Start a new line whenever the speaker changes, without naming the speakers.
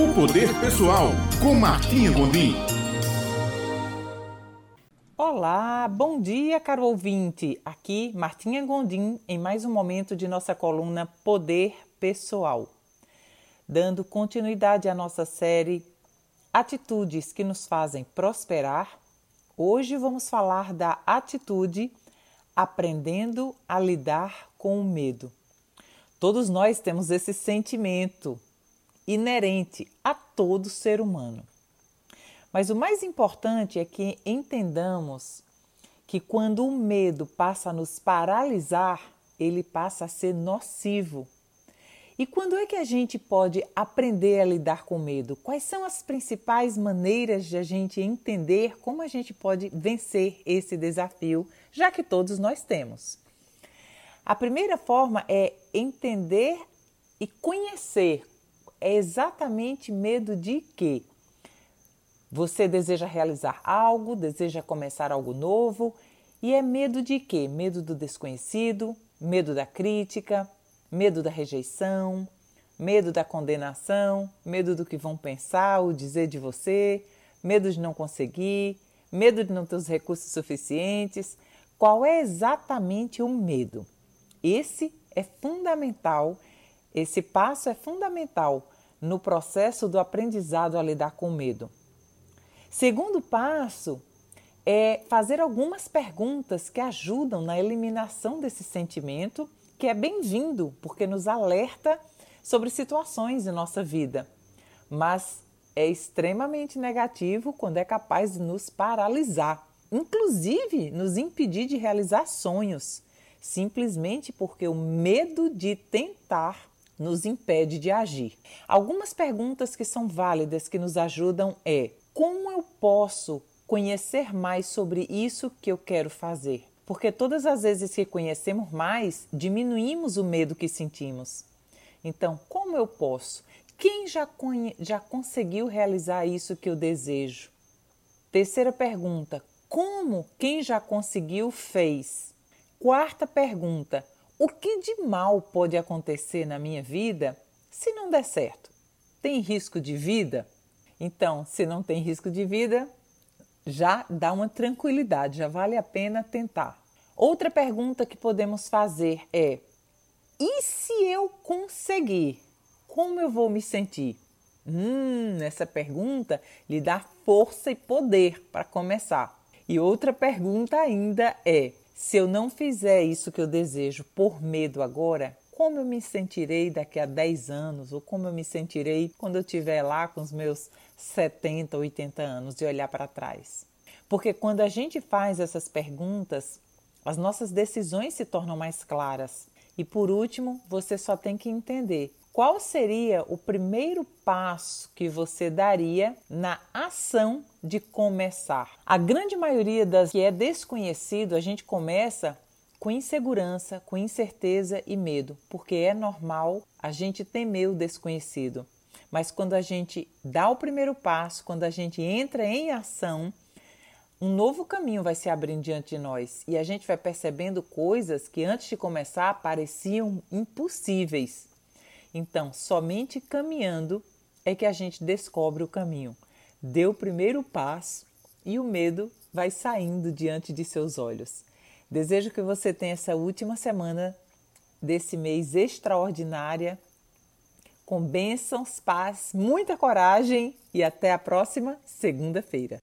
O Poder Pessoal, com Martinha Gondim.
Olá, bom dia, caro ouvinte. Aqui, Martinha Gondim, em mais um momento de nossa coluna Poder Pessoal. Dando continuidade à nossa série Atitudes que nos fazem prosperar, hoje vamos falar da atitude aprendendo a lidar com o medo. Todos nós temos esse sentimento inerente a todo ser humano. Mas o mais importante é que entendamos que quando o medo passa a nos paralisar, ele passa a ser nocivo. E quando é que a gente pode aprender a lidar com medo? Quais são as principais maneiras de a gente entender como a gente pode vencer esse desafio, já que todos nós temos? A primeira forma é entender e conhecer. É exatamente medo de quê? Você deseja realizar algo, deseja começar algo novo e é medo de quê? Medo do desconhecido, medo da crítica, medo da rejeição, medo da condenação, medo do que vão pensar ou dizer de você, medo de não conseguir, medo de não ter os recursos suficientes. Qual é exatamente o medo? Esse é fundamental, esse passo é fundamental no processo do aprendizado a lidar com medo. Segundo passo é fazer algumas perguntas que ajudam na eliminação desse sentimento, que é bem-vindo, porque nos alerta sobre situações em nossa vida, mas é extremamente negativo quando é capaz de nos paralisar, inclusive nos impedir de realizar sonhos simplesmente porque o medo de tentar nos impede de agir. Algumas perguntas que são válidas que nos ajudam é: como eu posso conhecer mais sobre isso que eu quero fazer? Porque todas as vezes que conhecemos mais, diminuímos o medo que sentimos. Então, como eu posso? Quem já, já conseguiu realizar isso que eu desejo? Terceira pergunta: como quem já conseguiu fez? Quarta pergunta: o que de mal pode acontecer na minha vida se não der certo? Tem risco de vida? Então, se não tem risco de vida, já dá uma tranquilidade, já vale a pena tentar. Outra pergunta que podemos fazer é: e se eu conseguir? Como eu vou me sentir? Hum, essa pergunta lhe dá força e poder para começar. E outra pergunta ainda é: se eu não fizer isso que eu desejo por medo agora, como eu me sentirei daqui a 10 anos? Ou como eu me sentirei quando eu estiver lá com os meus 70, 80 anos e olhar para trás? Porque quando a gente faz essas perguntas, as nossas decisões se tornam mais claras. E por último, você só tem que entender qual seria o primeiro passo que você daria na ação de começar? A grande maioria das que é desconhecido, a gente começa com insegurança, com incerteza e medo, porque é normal a gente temer o desconhecido. Mas quando a gente dá o primeiro passo, quando a gente entra em ação, um novo caminho vai se abrindo diante de nós e a gente vai percebendo coisas que antes de começar pareciam impossíveis. Então, somente caminhando é que a gente descobre o caminho. Dê o primeiro passo e o medo vai saindo diante de seus olhos. Desejo que você tenha essa última semana desse mês extraordinária, com bênçãos, paz, muita coragem e até a próxima segunda-feira.